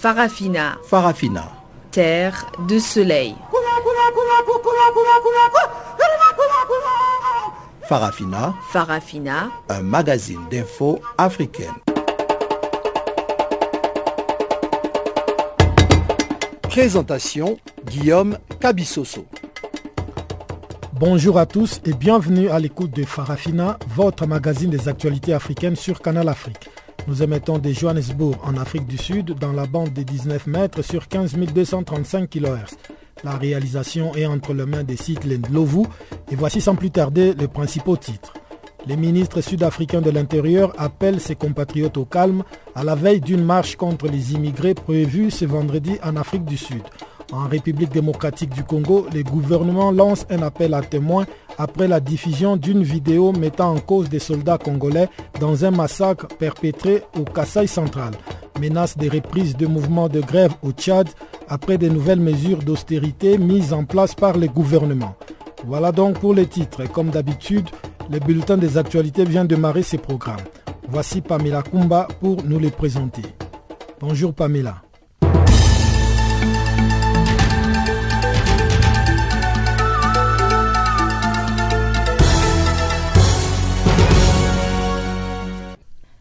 Farafina. Farafina. Terre de soleil. Farafina. Farafina. Un magazine d'infos africaine. Présentation Guillaume Cabissoso. Bonjour à tous et bienvenue à l'écoute de Farafina, votre magazine des actualités africaines sur Canal Afrique. Nous émettons de Johannesburg en Afrique du Sud dans la bande des 19 mètres sur 15 235 kHz. La réalisation est entre les mains des sites Lendlovu et voici sans plus tarder les principaux titres. Les ministres sud-africains de l'Intérieur appellent ses compatriotes au calme à la veille d'une marche contre les immigrés prévue ce vendredi en Afrique du Sud. En République démocratique du Congo, le gouvernement lance un appel à témoins après la diffusion d'une vidéo mettant en cause des soldats congolais dans un massacre perpétré au Kassai central. Menace des reprises de mouvements de grève au Tchad après de nouvelles mesures d'austérité mises en place par le gouvernement. Voilà donc pour les titres. Comme d'habitude, le bulletin des actualités vient de démarrer ses programmes. Voici Pamela Kumba pour nous les présenter. Bonjour Pamela.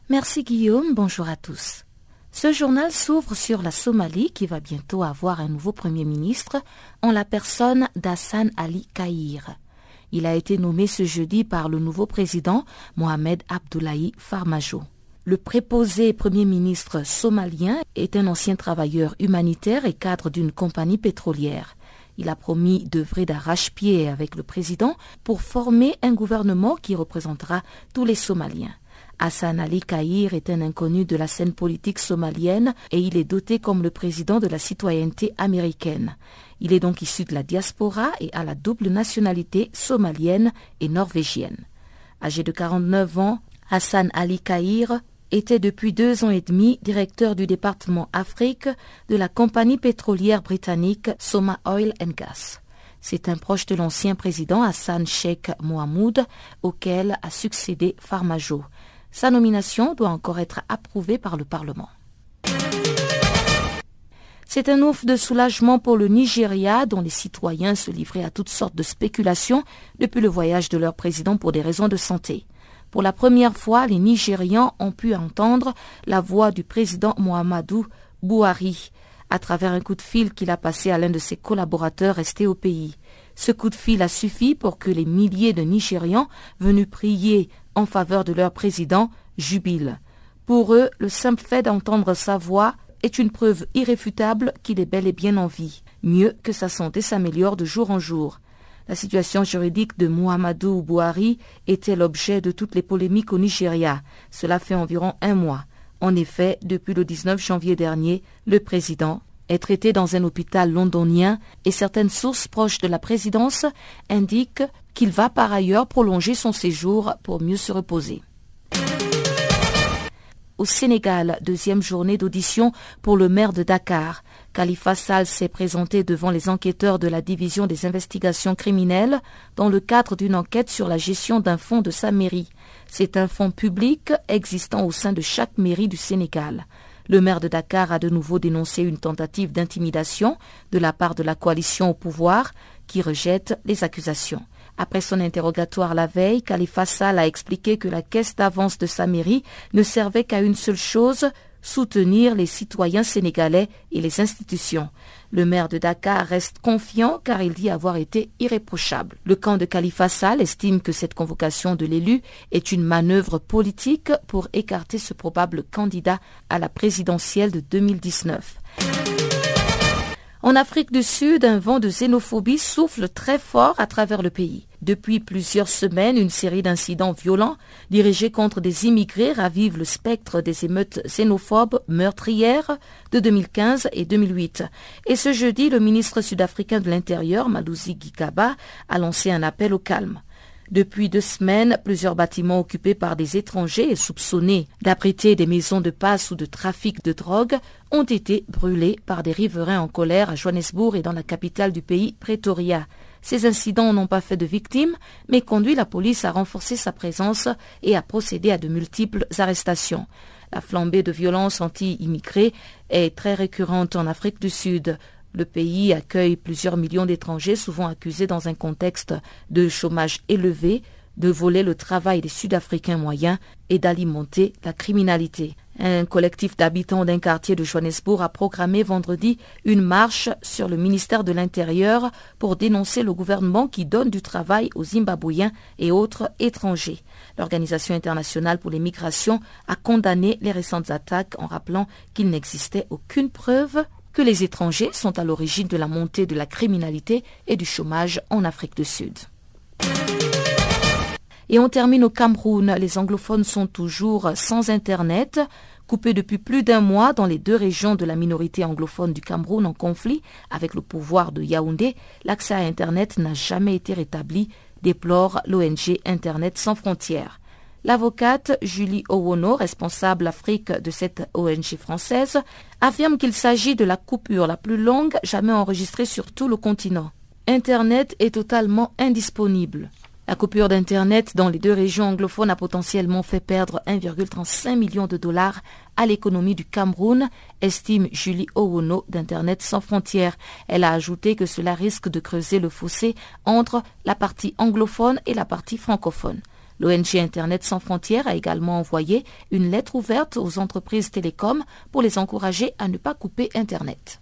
Merci Guillaume, bonjour à tous. Ce journal s'ouvre sur la Somalie qui va bientôt avoir un nouveau Premier ministre en la personne d'Hassan Ali Kahir. Il a été nommé ce jeudi par le nouveau président Mohamed Abdullahi Farmajo. Le préposé Premier ministre somalien est un ancien travailleur humanitaire et cadre d'une compagnie pétrolière. Il a promis d'œuvrer d'arrache-pied avec le président pour former un gouvernement qui représentera tous les Somaliens. Hassan Ali Kahir est un inconnu de la scène politique somalienne et il est doté comme le président de la citoyenneté américaine. Il est donc issu de la diaspora et a la double nationalité somalienne et norvégienne. Âgé de 49 ans, Hassan Ali Kahir était depuis deux ans et demi directeur du département Afrique de la compagnie pétrolière britannique Soma Oil and Gas. C'est un proche de l'ancien président Hassan Sheikh Mohamoud, auquel a succédé Farmajo. Sa nomination doit encore être approuvée par le Parlement. C'est un ouf de soulagement pour le Nigeria, dont les citoyens se livraient à toutes sortes de spéculations depuis le voyage de leur président pour des raisons de santé. Pour la première fois, les Nigérians ont pu entendre la voix du président Mohamedou Buhari à travers un coup de fil qu'il a passé à l'un de ses collaborateurs restés au pays. Ce coup de fil a suffi pour que les milliers de Nigérians venus prier en faveur de leur président jubilent. Pour eux, le simple fait d'entendre sa voix est une preuve irréfutable qu'il est bel et bien en vie, mieux que sa santé s'améliore de jour en jour. La situation juridique de Muhammadu Buhari était l'objet de toutes les polémiques au Nigeria. Cela fait environ un mois. En effet, depuis le 19 janvier dernier, le président est traité dans un hôpital londonien et certaines sources proches de la présidence indiquent qu'il va par ailleurs prolonger son séjour pour mieux se reposer. Au Sénégal, deuxième journée d'audition pour le maire de Dakar. Khalifa Sall s'est présenté devant les enquêteurs de la division des investigations criminelles dans le cadre d'une enquête sur la gestion d'un fonds de sa mairie. C'est un fonds public existant au sein de chaque mairie du Sénégal. Le maire de Dakar a de nouveau dénoncé une tentative d'intimidation de la part de la coalition au pouvoir qui rejette les accusations. Après son interrogatoire la veille, Khalifa Sall a expliqué que la caisse d'avance de sa mairie ne servait qu'à une seule chose, soutenir les citoyens sénégalais et les institutions. Le maire de Dakar reste confiant car il dit avoir été irréprochable. Le camp de Khalifa Sall estime que cette convocation de l'élu est une manœuvre politique pour écarter ce probable candidat à la présidentielle de 2019. En Afrique du Sud, un vent de xénophobie souffle très fort à travers le pays. Depuis plusieurs semaines, une série d'incidents violents dirigés contre des immigrés ravivent le spectre des émeutes xénophobes meurtrières de 2015 et 2008. Et ce jeudi, le ministre sud-africain de l'Intérieur, Malusi Gikaba, a lancé un appel au calme. Depuis deux semaines, plusieurs bâtiments occupés par des étrangers et soupçonnés d'abriter des maisons de passe ou de trafic de drogue ont été brûlés par des riverains en colère à Johannesburg et dans la capitale du pays, Pretoria. Ces incidents n'ont pas fait de victimes, mais conduit la police à renforcer sa présence et à procéder à de multiples arrestations. La flambée de violences anti-immigrés est très récurrente en Afrique du Sud. Le pays accueille plusieurs millions d'étrangers, souvent accusés dans un contexte de chômage élevé, de voler le travail des Sud-Africains moyens et d'alimenter la criminalité. Un collectif d'habitants d'un quartier de Johannesburg a programmé vendredi une marche sur le ministère de l'Intérieur pour dénoncer le gouvernement qui donne du travail aux Zimbabwéens et autres étrangers. L'Organisation internationale pour les migrations a condamné les récentes attaques en rappelant qu'il n'existait aucune preuve que les étrangers sont à l'origine de la montée de la criminalité et du chômage en Afrique du Sud. Et on termine au Cameroun. Les anglophones sont toujours sans Internet. Coupés depuis plus d'un mois dans les deux régions de la minorité anglophone du Cameroun en conflit avec le pouvoir de Yaoundé, l'accès à Internet n'a jamais été rétabli, déplore l'ONG Internet sans frontières. L'avocate Julie Owono, responsable Afrique de cette ONG française, affirme qu'il s'agit de la coupure la plus longue jamais enregistrée sur tout le continent. Internet est totalement indisponible. La coupure d'Internet dans les deux régions anglophones a potentiellement fait perdre 1,35 million de dollars à l'économie du Cameroun, estime Julie Owono d'Internet sans frontières. Elle a ajouté que cela risque de creuser le fossé entre la partie anglophone et la partie francophone. L'ONG Internet sans frontières a également envoyé une lettre ouverte aux entreprises télécoms pour les encourager à ne pas couper Internet.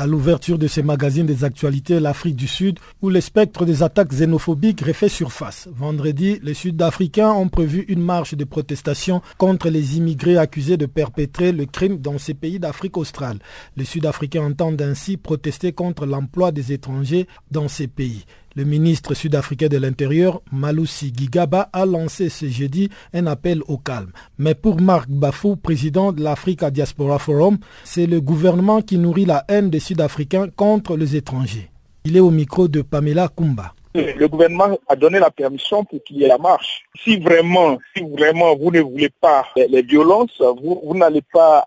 À l'ouverture de ces magazines des actualités l'Afrique du Sud, où le spectre des attaques xénophobiques refait surface. Vendredi, les Sud-Africains ont prévu une marche de protestation contre les immigrés accusés de perpétrer le crime dans ces pays d'Afrique australe. Les Sud-Africains entendent ainsi protester contre l'emploi des étrangers dans ces pays. Le ministre sud-africain de l'Intérieur, Malusi Gigaba, a lancé ce jeudi un appel au calme. Mais pour Marc Bafou, président de l'Africa Diaspora Forum, c'est le gouvernement qui nourrit la haine des Sud-Africains contre les étrangers. Il est au micro de Pamela Kumba. Le gouvernement a donné la permission pour qu'il y ait la marche. Si vraiment, si vraiment vous ne voulez pas les violences, vous, vous n'allez pas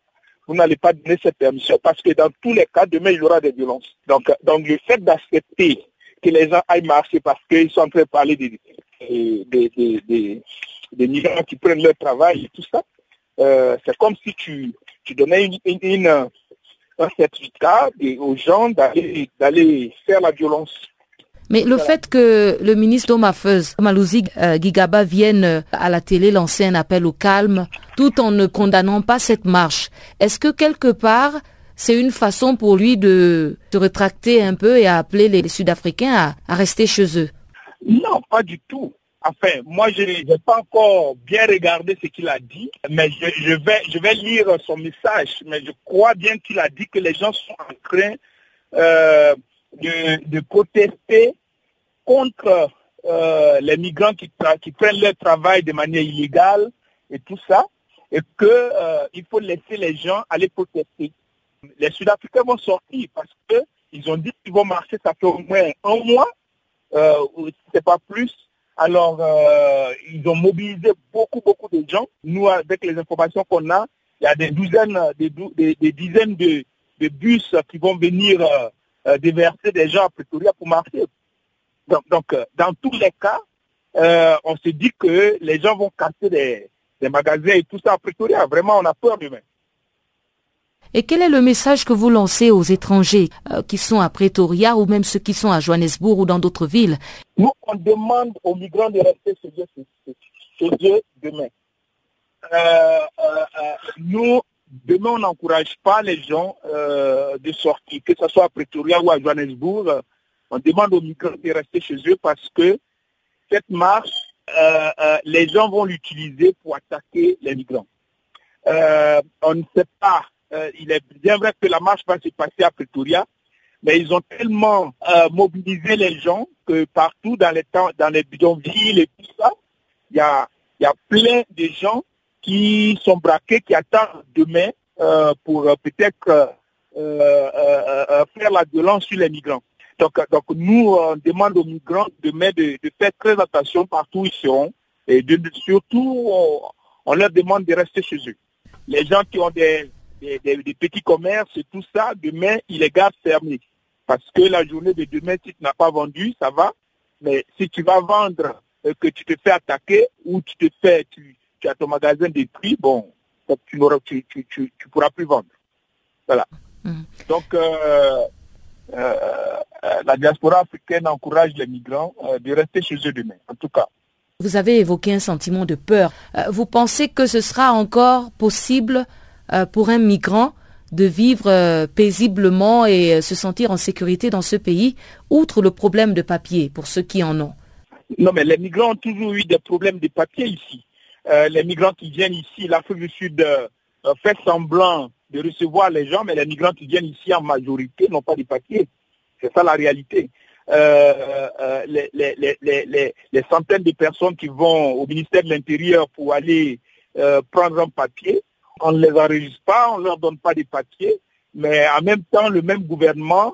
vous n'allez pas donner cette permission parce que dans tous les cas, demain, il y aura des violences. Donc, donc le fait d'accepter que les gens aillent marcher parce qu'ils sont en train de parler des, des, migrants qui prennent leur travail et tout ça. Euh, c'est comme si tu, tu donnais une, un certificat aux gens d'aller faire la violence. Mais le fait que le ministre Domafeuz, Malouzi euh, Gigaba, vienne à la télé lancer un appel au calme, tout en ne condamnant pas cette marche, est-ce que quelque part, c'est une façon pour lui de se rétracter un peu et à appeler les Sud-Africains à, rester chez eux. Non, pas du tout. Enfin, moi, je n'ai pas encore bien regardé ce qu'il a dit, mais je, vais, lire son message. Mais je crois bien qu'il a dit que les gens sont en train euh, de, protester contre euh, les migrants qui, qui, prennent leur travail de manière illégale et tout ça, et qu'il euh, faut laisser les gens aller protester les Sud-Africains vont sortir parce qu'ils ont dit qu'ils vont marcher, ça fait au moins un mois, euh, si ce n'est pas plus. Alors, euh, ils ont mobilisé beaucoup, beaucoup de gens. Nous, avec les informations qu'on a, il y a des douzaines, des, dizaines de, bus qui vont venir euh, déverser des gens à Pretoria pour marcher. Donc, dans tous les cas, on se dit que les gens vont casser des, des magasins et tout ça à Pretoria. Vraiment, on a peur demain. Et quel est le message que vous lancez aux étrangers euh, qui sont à Pretoria ou même ceux qui sont à Johannesburg ou dans d'autres villes? Nous, on demande aux migrants de rester chez eux, demain. Euh, nous, demain, on n'encourage pas les gens de sortir, que ce soit à Pretoria ou à Johannesburg. On demande aux migrants de rester chez eux parce que cette marche, les gens vont l'utiliser pour attaquer les migrants. Euh, on ne sait pas. Euh, il est bien vrai que la marche va se passer à Pretoria, mais ils ont tellement euh, mobilisé les gens que partout dans les temps, dans les bidonvilles et tout ça, il y a, plein de gens qui sont braqués, qui attendent demain pour peut-être faire la violence sur les migrants. Donc, donc nous, on demande aux migrants demain de, faire très attention partout où ils seront et surtout, on leur demande de rester chez eux les gens qui ont des, petits commerces et tout ça, demain, ils les gardent fermés. Parce que la journée de demain, si tu n'as pas vendu, ça va. Mais si tu vas vendre, euh, que tu te fais attaquer ou tu te fais, tu, as ton magasin détruit, bon, tu ne tu, tu, pourras plus vendre. Voilà. Mm. Donc, euh, euh, la diaspora africaine encourage les migrants de rester chez eux demain, en tout cas. Vous avez évoqué un sentiment de peur. Vous pensez que ce sera encore possible pour un migrant de vivre euh, paisiblement et se sentir en sécurité dans ce pays, outre le problème de papier pour ceux qui en ont Non, mais les migrants ont toujours eu des problèmes de papier ici. les migrants qui viennent ici, l'Afrique du Sud fait semblant de recevoir les gens, mais les migrants qui viennent ici en majorité n'ont pas de papier. C'est ça la réalité. Euh, euh, les, centaines de personnes qui vont au ministère de l'Intérieur pour aller euh, prendre un papier. On ne les enregistre pas, on ne leur donne pas des papiers, mais en même temps, le même gouvernement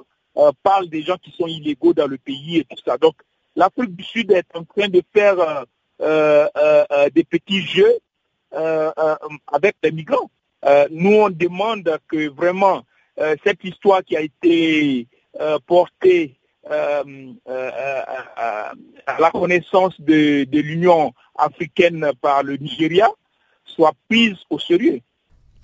parle des gens qui sont illégaux dans le pays et tout ça. Donc, l'Afrique du Sud est en train de faire des petits jeux avec les migrants. nous, on demande que vraiment cette histoire qui a été portée euh, euh, euh, à la connaissance de l'Union africaine par le Nigeria soit prise au sérieux.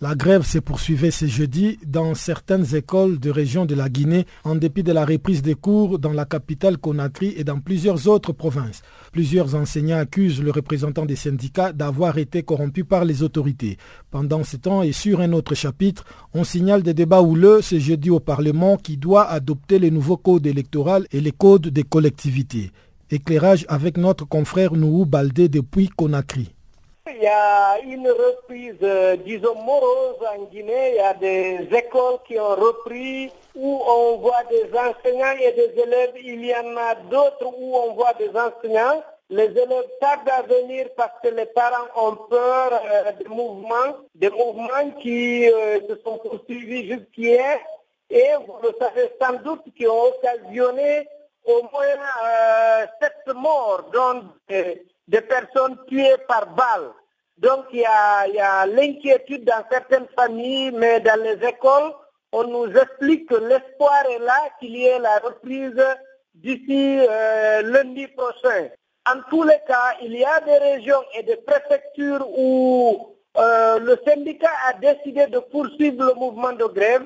La grève s'est poursuivie ce jeudi dans certaines écoles de région de la Guinée en dépit de la reprise des cours dans la capitale Conakry et dans plusieurs autres provinces. Plusieurs enseignants accusent le représentant des syndicats d'avoir été corrompus par les autorités. Pendant ce temps et sur un autre chapitre, on signale des débats houleux ce jeudi au Parlement qui doit adopter les nouveaux codes électoraux et les codes des collectivités. Éclairage avec notre confrère Nouhou Baldé depuis Conakry. Il y a une reprise, euh, disons, morose en Guinée. Il y a des écoles qui ont repris où on voit des enseignants et des élèves. Il y en a d'autres où on voit des enseignants. Les élèves tardent à venir parce que les parents ont peur euh, des mouvements, des mouvements qui euh, se sont poursuivis jusqu'hier et vous le savez sans doute qui ont occasionné au moins sept morts, dont des personnes tuées par balle. Donc il y a, l'inquiétude dans certaines familles, mais dans les écoles, on nous explique que l'espoir est là, qu'il y ait la reprise d'ici euh, lundi prochain. En tous les cas, il y a des régions et des préfectures où euh, le syndicat a décidé de poursuivre le mouvement de grève.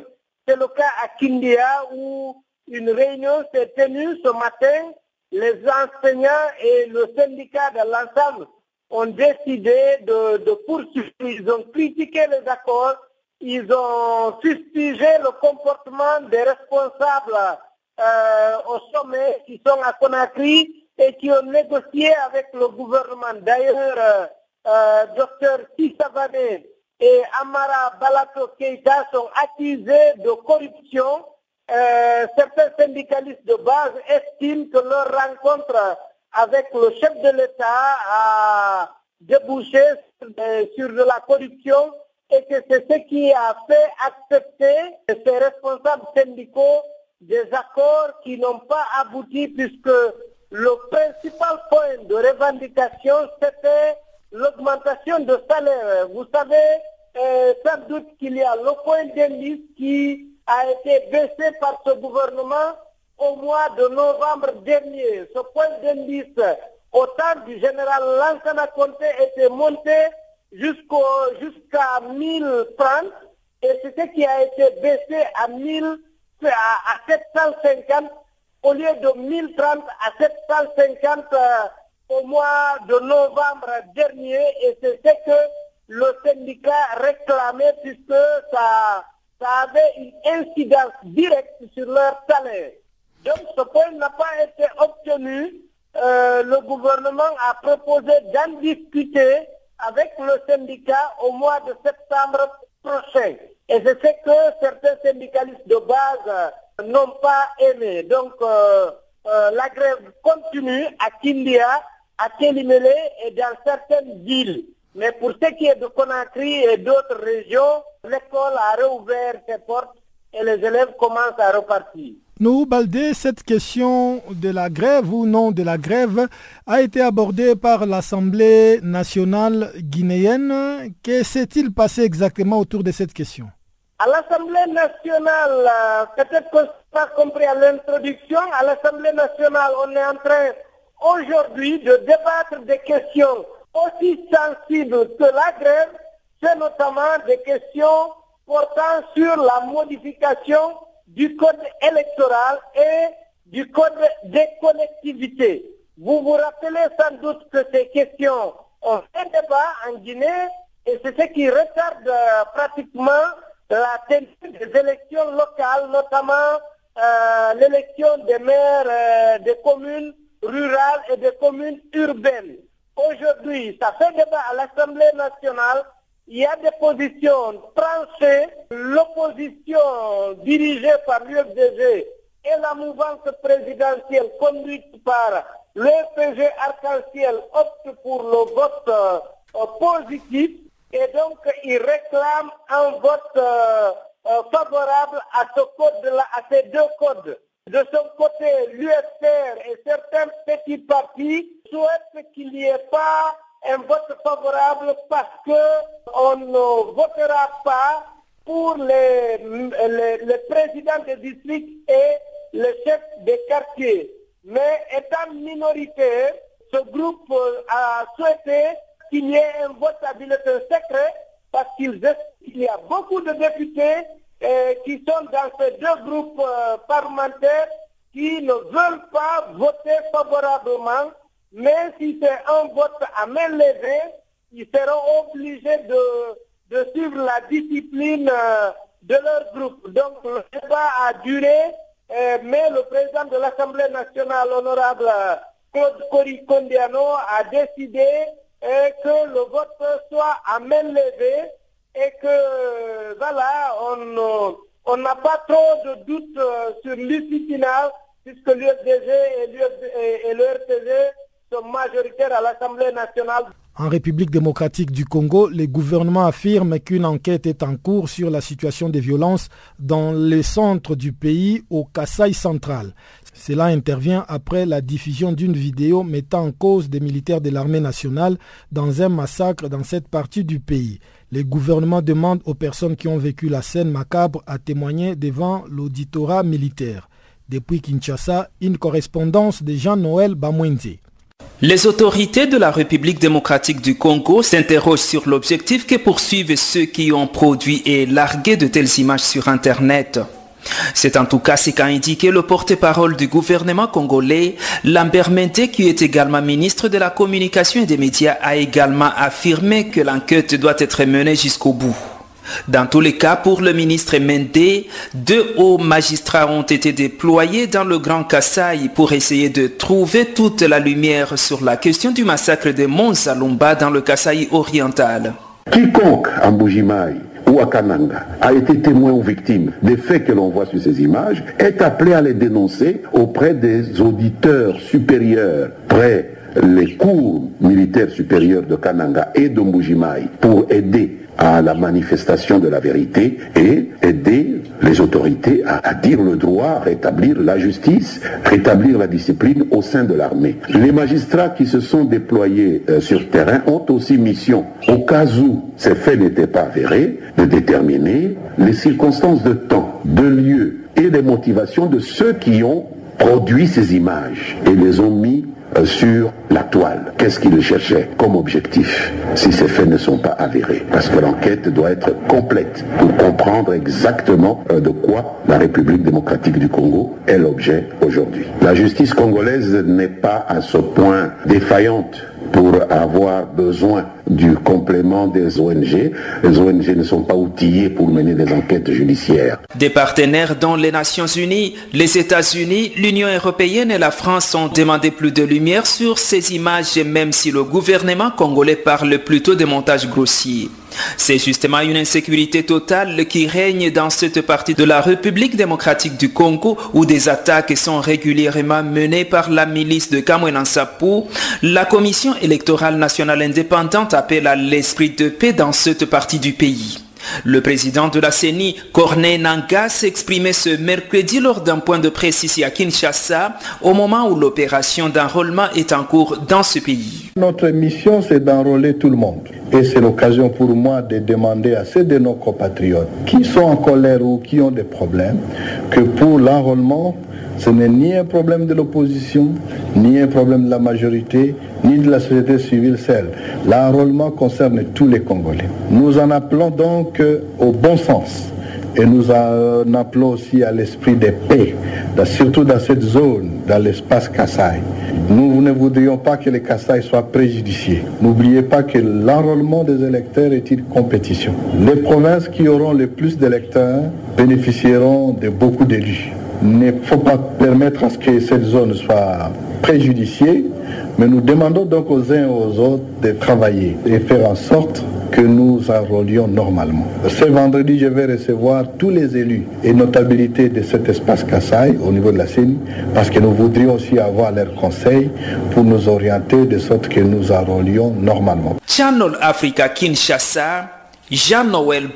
C'est le cas à Kindia où une réunion s'est tenue ce matin les enseignants et le syndicat de l'ensemble ont décidé de, poursuivre. Ils ont critiqué les accords, ils ont fustigé le comportement des responsables euh, au sommet qui sont à Conakry et qui ont négocié avec le gouvernement. D'ailleurs, euh, euh Dr Tissavane et Amara Balato Keita sont accusés de corruption euh, certains syndicalistes de base estiment que leur rencontre avec le chef de l'État a débouché sur de la corruption et que c'est ce qui a fait accepter ces responsables syndicaux des accords qui n'ont pas abouti puisque le principal point de revendication, c'était l'augmentation de salaire. Vous savez euh, sans doute qu'il y a le point d'indice qui a été baissé par ce gouvernement au mois de novembre dernier. Ce point d'indice au temps du général Lansana Conté était monté jusqu'à 1030 et c'est ce qui a été baissé à 1000 à, 750 au lieu de 1030 à 750 euh, au mois de novembre dernier et c'est ce que le syndicat réclamait puisque ça, ça avait une incidence directe sur leur salaire. Donc ce point n'a pas été obtenu. Euh, le gouvernement a proposé d'en discuter avec le syndicat au mois de septembre prochain. Et c'est ce que certains syndicalistes de base n'ont pas aimé. Donc euh, euh, la grève continue à Kindia, à Kélimélé et dans certaines villes. Mais pour ce qui est de Conakry et d'autres régions, l'école a réouvert ses portes et les élèves commencent à repartir. Nous, Baldé, cette question de la grève ou non de la grève a été abordée par l'Assemblée nationale guinéenne. Que s'est-il passé exactement autour de cette question? À l'Assemblée nationale, euh, peut-être qu'on n'a pas compris à l'introduction, à l'Assemblée nationale, on est en train aujourd'hui de débattre des questions aussi sensibles que la grève, c'est notamment des questions portant sur la modification du code électoral et du code des collectivités. Vous vous rappelez sans doute que ces questions ont fait débat en Guinée et c'est ce qui retarde euh, pratiquement la tenue des élections locales, notamment euh, l'élection des maires euh, des communes rurales et des communes urbaines. Aujourd'hui, ça fait débat à l'Assemblée nationale il y a des positions tranchées. L'opposition dirigée par l'UFDG et la mouvance présidentielle conduite par l'UFDG Arc-en-Ciel opte pour le vote euh, positif et donc il réclame un vote euh, euh, favorable à, ce code à ces deux codes. De son côté, l'UFR et certains petits partis souhaitent qu'il n'y ait pas un vote favorable parce qu'on ne votera pas pour les, les, présidents des districts et les chefs des quartiers. Mais étant minoritaire, ce groupe a souhaité qu'il y ait un vote à bulletin secret parce qu'il y a beaucoup de députés euh, qui sont dans ces deux groupes euh, parlementaires qui ne veulent pas voter favorablement mais si c'est un vote à main levée, ils seront obligés de, de suivre la discipline euh, de leur groupe. Donc le débat a duré, euh, mais le président de l'Assemblée nationale, honorable Claude Cori Condiano, a décidé que le vote soit à main levée et que voilà, on n'a pas trop de doutes sur l'issue finale puisque l'UFDG et l'URTG majoritaire à l'Assemblée nationale. En République démocratique du Congo, le gouvernement affirme qu'une enquête est en cours sur la situation des violences dans le centre du pays, au Kasaï central. Cela intervient après la diffusion d'une vidéo mettant en cause des militaires de l'armée nationale dans un massacre dans cette partie du pays. Le gouvernement demande aux personnes qui ont vécu la scène macabre à témoigner devant l'auditorat militaire. Depuis Kinshasa, une correspondance de Jean-Noël Bamwenze. Les autorités de la République démocratique du Congo s'interrogent sur l'objectif que poursuivent ceux qui ont produit et largué de telles images sur Internet. C'est en tout cas ce qu'a indiqué le porte-parole du gouvernement congolais, Lambert Mende, qui est également ministre de la Communication et des Médias, a également affirmé que l'enquête doit être menée jusqu'au bout. Dans tous les cas, pour le ministre Mende, deux hauts magistrats ont été déployés dans le Grand Kassai pour essayer de trouver toute la lumière sur la question du massacre de Monsalumba dans le Kassai oriental. Quiconque à Mbujimai ou a été témoin ou victime. Des faits que l'on voit sur ces images est appelé à les dénoncer auprès des auditeurs supérieurs près les cours militaires supérieurs de Kananga et de Mbujimai pour aider à la manifestation de la vérité et aider les autorités à, dire le droit, rétablir la justice, rétablir la discipline au sein de l'armée. Les magistrats qui se sont déployés euh, sur terrain ont aussi mission, au cas où ces faits n'étaient pas avérés, de déterminer les circonstances de temps, de lieu et les motivations de ceux qui ont produit ces images et les ont mis sur la toile. Qu'est-ce qu'ils cherchaient comme objectif si ces faits ne sont pas avérés? Parce que l'enquête doit être complète pour comprendre exactement euh, de quoi la République démocratique du Congo est l'objet aujourd'hui. La justice congolaise n'est pas à ce point défaillante pour avoir besoin du complément des ONG. Les ONG ne sont pas outillées pour mener des enquêtes judiciaires. Des partenaires dont les Nations Unies, les États-Unis, l'Union européenne et la France ont demandé plus de lumière sur ces images, même si le gouvernement congolais parle plutôt de montage grossier. C'est justement une insécurité totale qui règne dans cette partie de la République démocratique du Congo où des attaques sont régulièrement menées par la milice de Kamwena Nsapu. La Commission électorale nationale indépendante appelle à l'esprit de paix dans cette partie du pays. Le président de la CENI, Corneille Nangas, s'exprimait ce mercredi lors d'un point de presse ici à Kinshasa, au moment où l'opération d'enrôlement est en cours dans ce pays. Notre mission, c'est d'enrôler tout le monde. Et c'est l'occasion pour moi de demander à ceux de nos compatriotes qui sont en colère ou qui ont des problèmes, que pour l'enrôlement, ce n'est ni un problème de l'opposition, ni un problème de la majorité, ni de la société civile seule. L'enrôlement concerne tous les Congolais. Nous en appelons donc au bon sens. Et nous en appelons aussi à l'esprit de paix, surtout dans cette zone, dans l'espace Kassai. Nous ne voudrions pas que les Kassai soient préjudiciés. N'oubliez pas que l'enrôlement des électeurs est une compétition. Les provinces qui auront le plus d'électeurs bénéficieront de beaucoup d'élus. Il ne faut pas permettre à ce que cette zone soit préjudiciée, mais nous demandons donc aux uns et aux autres de travailler et faire en sorte que nous enrôlions normalement. Ce vendredi, je vais recevoir tous les élus et notabilités de cet espace Kassai au niveau de la CENI parce que nous voudrions aussi avoir leurs conseils pour nous orienter de sorte que nous enrôlions normalement. Channel Africa Kinshasa, Jean-Noël.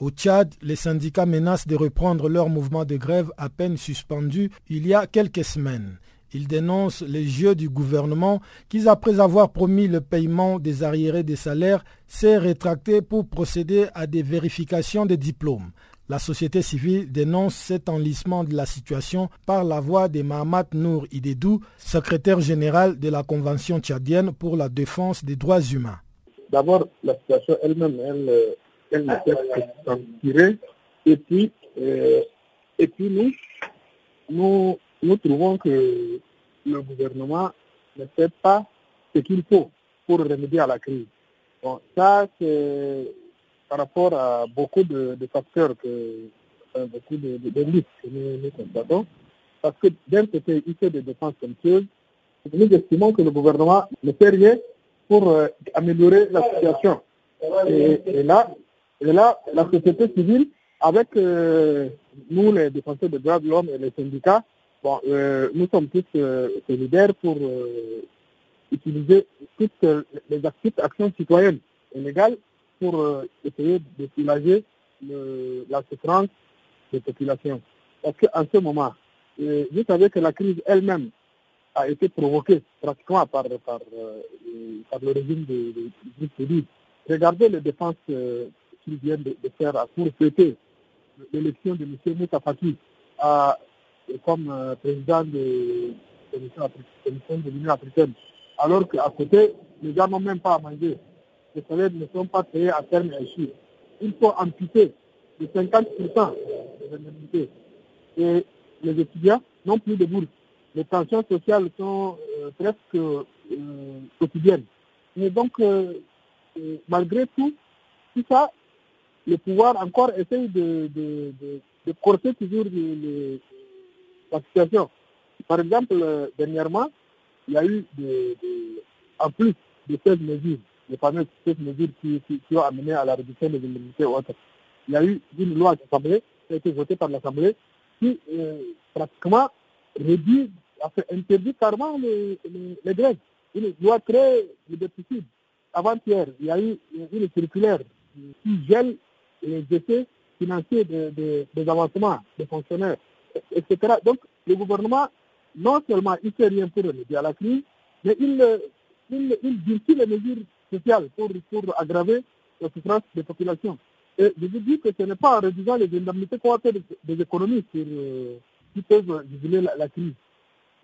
Au Tchad, les syndicats menacent de reprendre leur mouvement de grève à peine suspendu il y a quelques semaines. Ils dénoncent les jeux du gouvernement qui, après avoir promis le paiement des arriérés des salaires, s'est rétracté pour procéder à des vérifications des diplômes. La société civile dénonce cet enlissement de la situation par la voix de Mahamat Nour Idedou, secrétaire général de la Convention tchadienne pour la défense des droits humains. D'abord, la situation elle-même, elle, elle ne que s'en tirer. Et puis, euh, et puis nous, nous, nous trouvons que le gouvernement ne fait pas ce qu'il faut pour remédier à la crise. Bon, ça, c'est par rapport à beaucoup de, facteurs, que, beaucoup de, de, de que nous, nous constatons. Parce que d'un côté, il fait des dépenses somptueuses. Nous estimons que le gouvernement ne fait rien pour euh, améliorer la situation. Et là, et là, la société civile, avec euh, nous, les défenseurs des droits de l'homme et les syndicats, bon, euh, nous sommes tous euh, solidaires pour utiliser toutes les actions citoyennes et légales pour essayer de soulager le, la souffrance des populations. Parce qu'en ce moment, vous savez que la crise elle-même a été provoquée pratiquement par, par, le régime de, de, de Regardez les dépenses qu'ils viennent de, faire pour fêter l'élection de M. Moussa à, comme euh, président de, l'Union africaine, alors qu'à côté, les gens n'ont même pas à manger. Les salaires ne sont pas payés à terme échu. Il faut amputer de 50% des indemnités. Et les étudiants n'ont plus de bourse. Les tensions sociales sont euh, presque euh, quotidiennes. Et donc, malgré tout, tout ça, le pouvoir encore essaye de, de, de, de toujours le, le, la situation. Par exemple, dernièrement, il y a eu, de, en plus de ces mesures, les fameuses 16 mesures qui, qui, ont amené à la réduction des indemnités ou autres, il y a eu une loi qui a été votée par l'Assemblée qui euh, pratiquement réduit, interdit carrément les, les, les. Une loi très liberticide. Avant-hier, il y a eu une circulaire qui gèle les effets financiers de, de, des avancements des fonctionnaires, etc. Donc, le gouvernement, non seulement il ne fait rien pour remédier à la crise, mais il, il, il durcit les mesures sociales pour, pour aggraver la souffrance des populations. Et je vous dis que ce n'est pas en réduisant les indemnités qu'on va faire des, économies sur, qui peuvent juguler la, crise.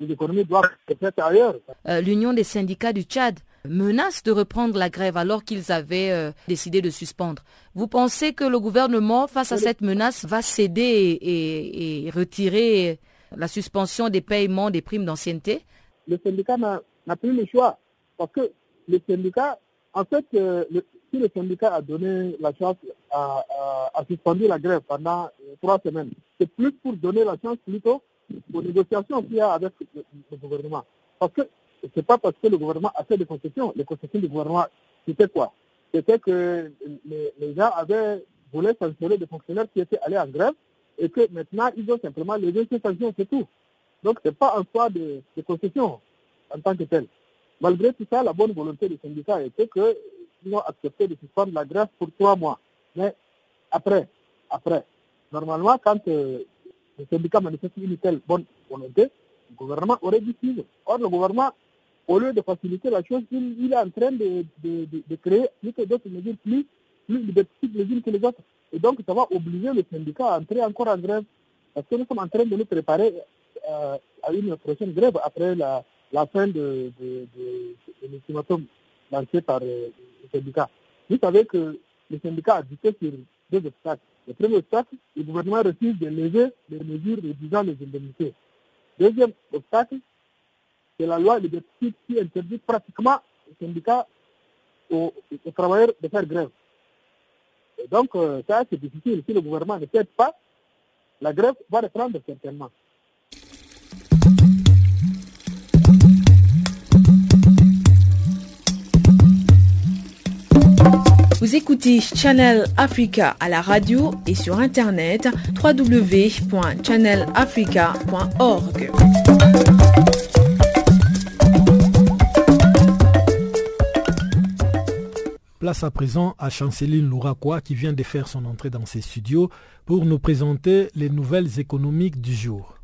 Les économies doivent être faites ailleurs. Euh, L'Union des syndicats du Tchad menace de reprendre la grève alors qu'ils avaient euh, décidé de suspendre. Vous pensez que le gouvernement, face à cette menace, va céder et, retirer la suspension des paiements des primes d'ancienneté? Le syndicat n'a plus le choix parce que le syndicat, en fait, euh, si le syndicat a donné la chance à, suspendre la grève pendant euh, trois semaines, c'est plus pour donner la chance plutôt aux négociations qu'il y a avec le gouvernement. Parce que ce n'est pas parce que le gouvernement a fait des concessions. Les concessions du gouvernement, c'était quoi? C'était que les, gens avaient voulu sanctionner des fonctionnaires qui étaient allés en grève et que maintenant, ils ont simplement levé ces sanctions, c'est tout. Donc, ce n'est pas un choix de, concession en tant que tel. Malgré tout ça, la bonne volonté du syndicat était qu'ils ont accepté de suspendre la grève pour trois mois. Mais après, après, normalement, quand euh, le syndicat manifeste une telle bonne volonté, le gouvernement aurait dû suivre. Or, le gouvernement au lieu de faciliter la chose, il, est en train de, créer plus que d'autres mesures plus, plus les unes que les autres. Et donc, ça va obliger le syndicat à entrer encore en grève. Parce que nous sommes en train de nous préparer euh, à une prochaine grève après la, fin de, l'ultimatum lancé par euh, le syndicat. Vous savez que le syndicat a buté sur deux obstacles. Le premier obstacle, le gouvernement refuse de lever les mesures réduisant les indemnités. Deuxième obstacle, c'est la loi liberticide qui interdit pratiquement aux syndicats, aux, travailleurs de faire grève. Et donc, euh, ça, c'est difficile. Si le gouvernement ne s'aide pas, la grève va reprendre certainement. Vous écoutez Channel Africa à la radio et sur internet www.channelafrica.org. Place à présent à Chanceline Louraquois qui vient de faire son entrée dans ses studios pour nous présenter les nouvelles économiques du jour.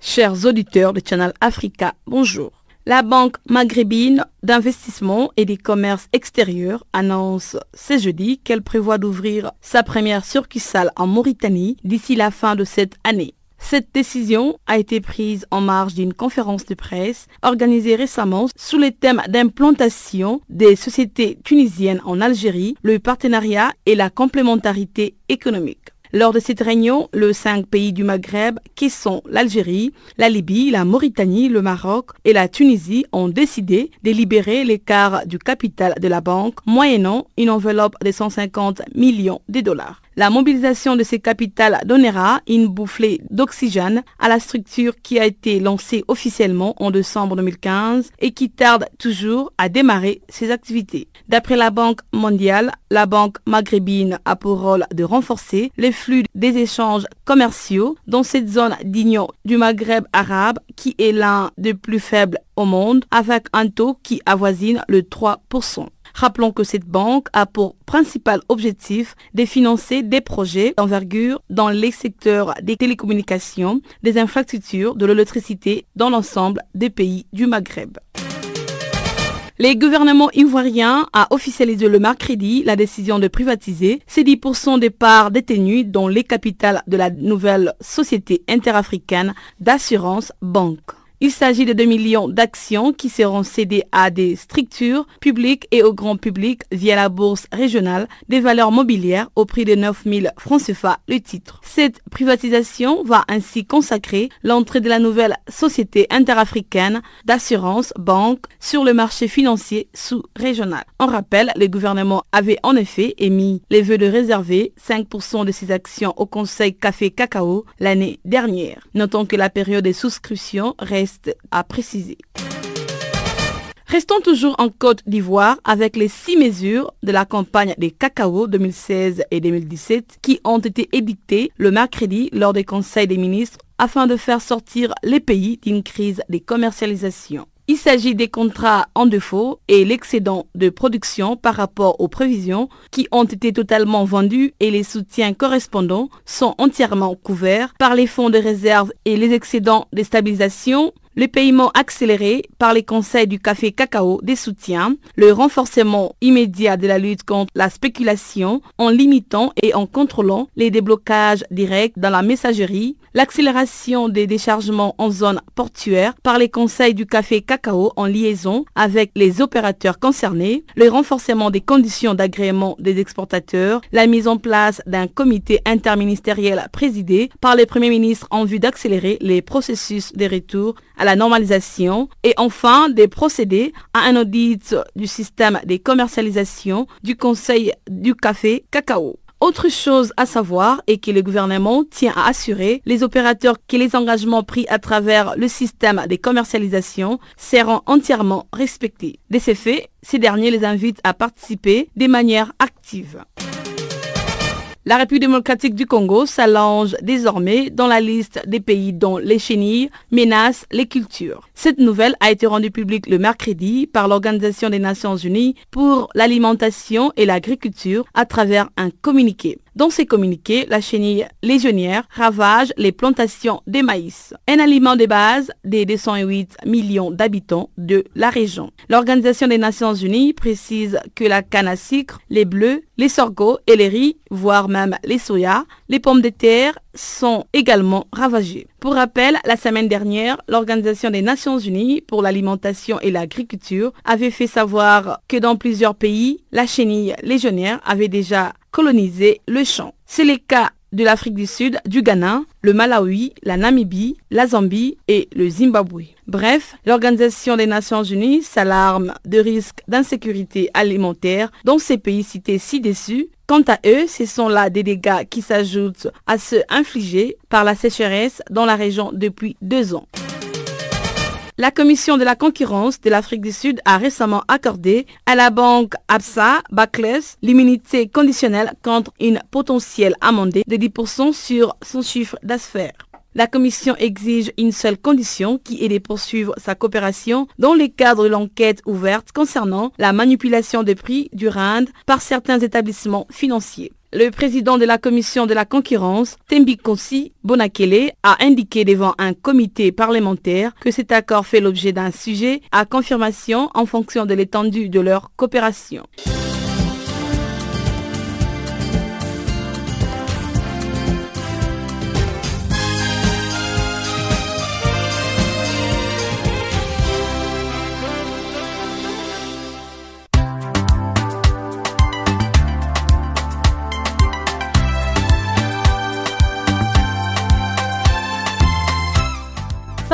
Chers auditeurs de Channel Africa, bonjour. La Banque maghrébine d'investissement et des commerces extérieurs annonce ce jeudi qu'elle prévoit d'ouvrir sa première succursale en Mauritanie d'ici la fin de cette année. Cette décision a été prise en marge d'une conférence de presse organisée récemment sous le thème d'implantation des sociétés tunisiennes en Algérie, le partenariat et la complémentarité économique. Lors de cette réunion, les cinq pays du Maghreb, qui sont l'Algérie, la Libye, la Mauritanie, le Maroc et la Tunisie, ont décidé de libérer l'écart du capital de la banque, moyennant une enveloppe de 150 millions de dollars. La mobilisation de ces capitales donnera une bouffée d'oxygène à la structure qui a été lancée officiellement en décembre 2015 et qui tarde toujours à démarrer ses activités. D'après la Banque mondiale, la Banque maghrébine a pour rôle de renforcer les flux des échanges commerciaux dans cette zone d'union du Maghreb arabe qui est l'un des plus faibles au monde avec un taux qui avoisine le 3%. Rappelons que cette banque a pour principal objectif de financer des projets d'envergure dans les secteurs des télécommunications, des infrastructures, de l'électricité dans l'ensemble des pays du Maghreb. Le gouvernement ivoirien a officialisé le mercredi la décision de privatiser ces 10% des parts détenues dans les capitales de la nouvelle société interafricaine d'assurance banque. Il s'agit de 2 millions d'actions qui seront cédées à des structures publiques et au grand public via la bourse régionale des valeurs mobilières au prix de 9 000 francs CFA le titre. Cette privatisation va ainsi consacrer l'entrée de la nouvelle société interafricaine d'assurance banque sur le marché financier sous-régional. En rappel, le gouvernement avait en effet émis les vœux de réserver 5% de ses actions au Conseil Café Cacao l'année dernière. Notons que la période de souscription reste à préciser. Restons toujours en Côte d'Ivoire avec les six mesures de la campagne des cacao 2016 et 2017 qui ont été édictées le mercredi lors des conseils des ministres afin de faire sortir les pays d'une crise des commercialisations. Il s'agit des contrats en défaut et l'excédent de production par rapport aux prévisions qui ont été totalement vendus et les soutiens correspondants sont entièrement couverts par les fonds de réserve et les excédents de stabilisation le paiement accéléré par les conseils du café cacao des soutiens, le renforcement immédiat de la lutte contre la spéculation en limitant et en contrôlant les déblocages directs dans la messagerie, l'accélération des déchargements en zone portuaire par les conseils du café cacao en liaison avec les opérateurs concernés, le renforcement des conditions d'agrément des exportateurs, la mise en place d'un comité interministériel présidé par le Premier ministre en vue d'accélérer les processus de retour à la normalisation et enfin des procédés à un audit du système des commercialisations du Conseil du café cacao. Autre chose à savoir est que le gouvernement tient à assurer les opérateurs que les engagements pris à travers le système des commercialisations seront entièrement respectés. De ces faits, ces derniers les invitent à participer de manière active. La République démocratique du Congo s'allonge désormais dans la liste des pays dont les chenilles menacent les cultures. Cette nouvelle a été rendue publique le mercredi par l'Organisation des Nations Unies pour l'alimentation et l'agriculture à travers un communiqué. Dans ces communiqués, la chenille légionnaire ravage les plantations de maïs, un aliment de base des 208 millions d'habitants de la région. L'Organisation des Nations Unies précise que la canne à sucre, les bleus, les sorgho et les riz, voire même les soya, les pommes de terre sont également ravagées. Pour rappel, la semaine dernière, l'Organisation des Nations Unies pour l'alimentation et l'agriculture avait fait savoir que dans plusieurs pays, la chenille légionnaire avait déjà colonisé le champ. C'est le cas de l'Afrique du Sud, du Ghana, le Malawi, la Namibie, la Zambie et le Zimbabwe. Bref, l'Organisation des Nations Unies s'alarme de risques d'insécurité alimentaire dans ces pays cités ci-dessus. Quant à eux, ce sont là des dégâts qui s'ajoutent à ceux infligés par la sécheresse dans la région depuis deux ans. La Commission de la concurrence de l'Afrique du Sud a récemment accordé à la banque ABSA Backless l'immunité conditionnelle contre une potentielle amendée de 10% sur son chiffre d'affaires. La Commission exige une seule condition qui est de poursuivre sa coopération dans le cadre de l'enquête ouverte concernant la manipulation des prix du RAND par certains établissements financiers. Le président de la commission de la concurrence, Tembikosi Bonakele, a indiqué devant un comité parlementaire que cet accord fait l'objet d'un sujet à confirmation en fonction de l'étendue de leur coopération.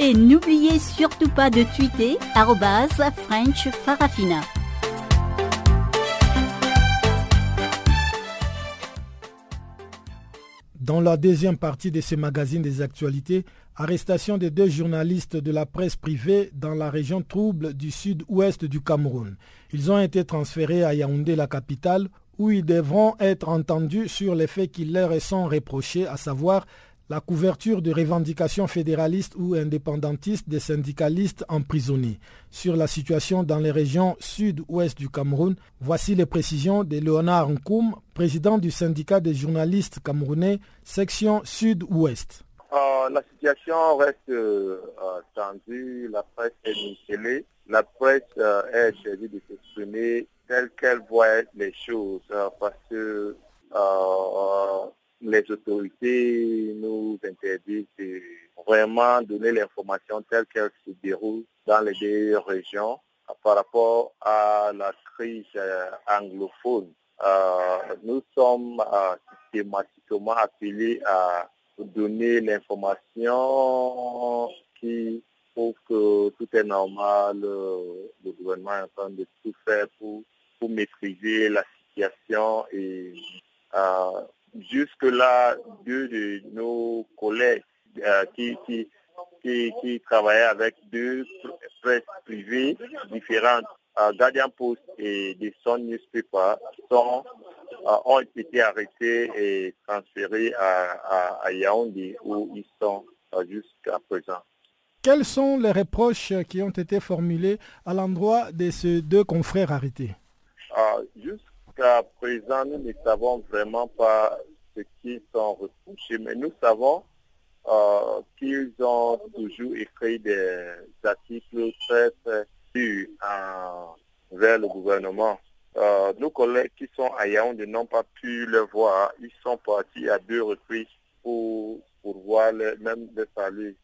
Et n'oubliez surtout pas de tweeter French Farafina. Dans la deuxième partie de ce magazine des actualités, arrestation de deux journalistes de la presse privée dans la région trouble du sud-ouest du Cameroun. Ils ont été transférés à Yaoundé, la capitale, où ils devront être entendus sur les faits qui leur sont reprochés, à savoir la couverture de revendications fédéralistes ou indépendantistes des syndicalistes emprisonnés. Sur la situation dans les régions sud-ouest du Cameroun, voici les précisions de Léonard Nkoum, président du syndicat des journalistes camerounais, section sud-ouest. Euh, la situation reste euh, tendue, la presse est mutilée, la presse euh, est choisie de s'exprimer telle qu'elle voit les choses, que les autorités nous interdisent de vraiment donner l'information telle qu'elle se déroule dans les deux régions par rapport à la crise anglophone. nous sommes systématiquement appelés à donner l'information qui prouve que tout est normal. Le gouvernement est en train de tout faire pour, pour maîtriser la situation et jusque-là, deux de nos collègues qui, qui, qui, qui travaillaient avec deux presses privées différentes Guardian Post et des Sun Newspaper sont, euh, ont été arrêtés et transférés à, Yaoundé où ils sont euh, jusqu'à présent. Quels sont les reproches qui ont été formulés à l'endroit de ces deux confrères arrêtés? Euh, Jusqu'à présent, nous ne savons vraiment pas qui sont reprochés, mais nous savons qu'ils ont toujours écrit des articles très, très vers le gouvernement. Euh, nos collègues qui sont à Yaoundé n'ont pas pu le voir. Ils sont partis à deux reprises pour, pour voir même le salut,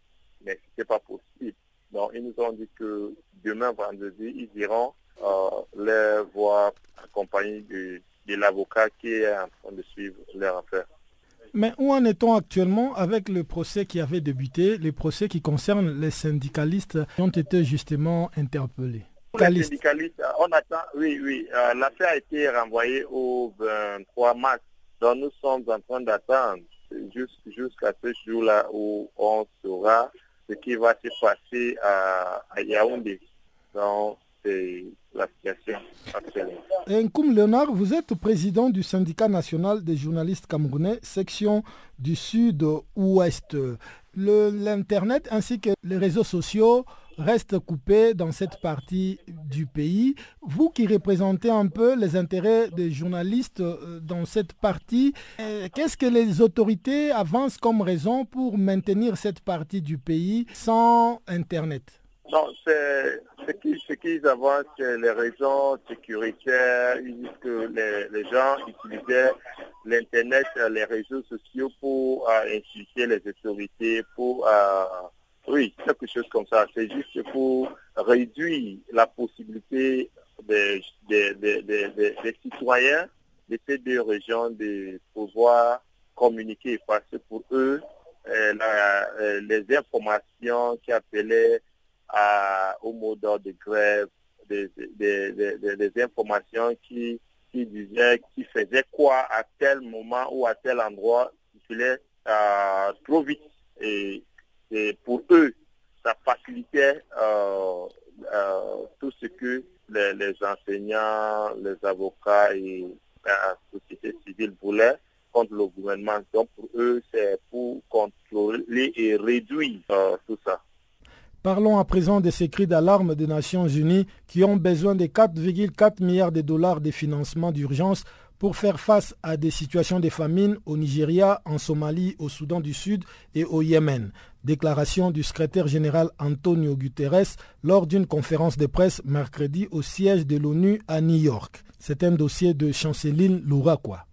mais ce n'était pas possible. Donc, ils nous ont dit que demain, vendredi, ils iront euh, les voir accompagnés de, de l'avocat qui est en train de suivre leur affaire. Mais où en est-on actuellement avec le procès qui avait débuté, les procès qui concernent les syndicalistes qui ont été justement interpellés? Les syndicalistes, on attend, oui, oui, euh, l'affaire a été renvoyée au 23 mars. Donc nous sommes en train d'attendre jusqu'à ce jour-là où on saura ce qui va se passer à, à Yaoundé. Donc c'est la situation actuelle. Nkoum Léonard, vous êtes président du syndicat national des journalistes camerounais, section du sud-ouest. L'Internet ainsi que les réseaux sociaux reste coupé dans cette partie du pays. Vous qui représentez un peu les intérêts des journalistes euh, dans cette partie, euh, qu'est-ce que les autorités avancent comme raison pour maintenir cette partie du pays sans Internet? Non, c'est ce qu'ils avancent, c'est les raisons sécuritaires. Ils disent que les, gens utilisaient l'Internet, les réseaux sociaux pour euh, insulter les autorités, pour... Oui, quelque chose comme ça. C'est juste pour réduire la possibilité des, citoyens de ces deux régions de pouvoir communiquer parce que pour eux, euh, euh, les informations qui appelaient au mot d'ordre de grève, des, informations qui, disaient, qui faisaient quoi à tel moment ou à tel endroit, circulaient euh, trop vite. Et pour eux, ça facilitait euh, euh, tout ce que les, enseignants, les avocats et la société civile voulaient contre le gouvernement. Donc pour eux, c'est pour contrôler et réduire euh, tout ça. Parlons à présent de ces cris d'alarme des Nations Unies qui ont besoin de 4,4 milliards de dollars de financement d'urgence pour faire face à des situations de famine au Nigeria, en Somalie, au Soudan du Sud et au Yémen. Déclaration du secrétaire général Antonio Guterres lors d'une conférence de presse mercredi au siège de l'ONU à New York. C'est un dossier de Chanceline Louraquois.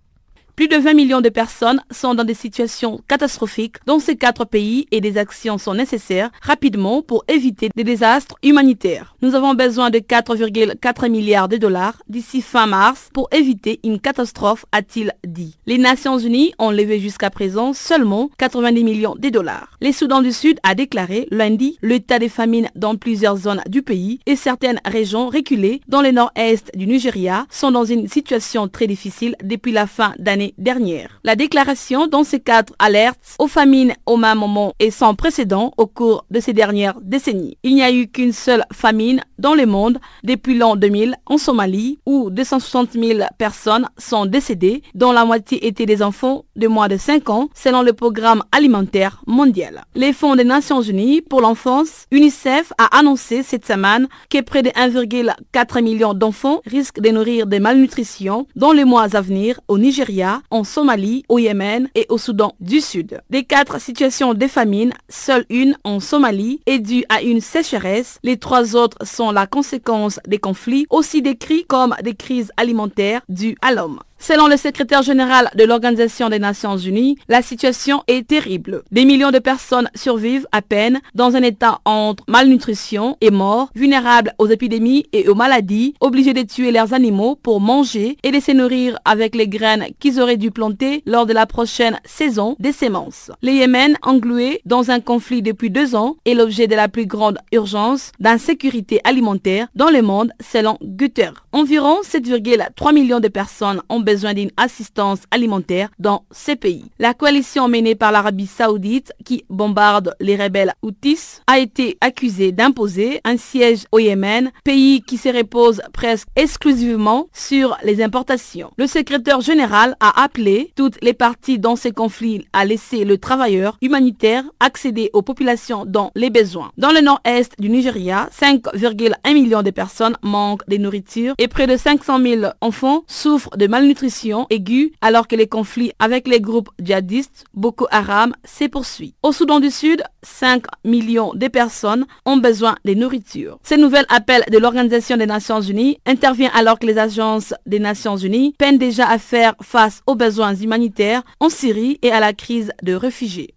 Plus de 20 millions de personnes sont dans des situations catastrophiques dans ces quatre pays et des actions sont nécessaires rapidement pour éviter des désastres humanitaires. Nous avons besoin de 4,4 milliards de dollars d'ici fin mars pour éviter une catastrophe, a-t-il dit. Les Nations Unies ont levé jusqu'à présent seulement 90 millions de dollars. Les Soudan du Sud a déclaré lundi l'état des famines dans plusieurs zones du pays et certaines régions reculées dans le nord-est du Nigeria sont dans une situation très difficile depuis la fin d'année dernière. La déclaration dans ces quatre alertes aux famines au même moment et sans précédent au cours de ces dernières décennies. Il n'y a eu qu'une seule famine dans le monde depuis l'an 2000 en Somalie où 260 000 personnes sont décédées, dont la moitié étaient des enfants de moins de 5 ans selon le programme alimentaire mondial. Les fonds des Nations Unies pour l'enfance, UNICEF, a annoncé cette semaine que près de 1,4 million d'enfants risquent de nourrir des malnutritions dans les mois à venir au Nigeria en Somalie, au Yémen et au Soudan du Sud. Des quatre situations de famine, seule une en Somalie est due à une sécheresse. Les trois autres sont la conséquence des conflits, aussi décrits comme des crises alimentaires dues à l'homme. Selon le secrétaire général de l'Organisation des Nations Unies, la situation est terrible. Des millions de personnes survivent à peine dans un état entre malnutrition et mort, vulnérables aux épidémies et aux maladies, obligés de tuer leurs animaux pour manger et de se nourrir avec les graines qu'ils auraient dû planter lors de la prochaine saison des semences. Le Yémen, englué dans un conflit depuis deux ans, est l'objet de la plus grande urgence d'insécurité alimentaire dans le monde selon Guterres. Environ 7,3 millions de personnes ont besoin d'une assistance alimentaire dans ces pays. La coalition menée par l'Arabie saoudite qui bombarde les rebelles Houthis a été accusée d'imposer un siège au Yémen, pays qui se repose presque exclusivement sur les importations. Le secrétaire général a appelé toutes les parties dans ces conflits à laisser le travailleur humanitaire accéder aux populations dans les besoins. Dans le nord-est du Nigeria, 5,1 millions de personnes manquent de nourriture et près de 500 000 enfants souffrent de malnutrition aiguë alors que les conflits avec les groupes djihadistes Boko Haram se poursuivent. Au Soudan du Sud, 5 millions de personnes ont besoin de nourriture. Ce nouvel appel de l'Organisation des Nations Unies intervient alors que les agences des Nations Unies peinent déjà à faire face aux besoins humanitaires en Syrie et à la crise de réfugiés.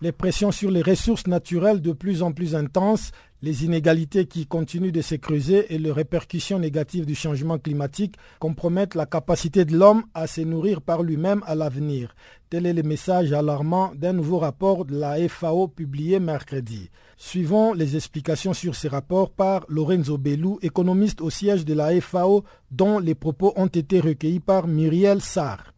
Les pressions sur les ressources naturelles de plus en plus intenses, les inégalités qui continuent de se creuser et les répercussions négatives du changement climatique compromettent la capacité de l'homme à se nourrir par lui-même à l'avenir. Tel est le message alarmant d'un nouveau rapport de la FAO publié mercredi. Suivons les explications sur ces rapports par Lorenzo Bellou, économiste au siège de la FAO, dont les propos ont été recueillis par Muriel Sarr.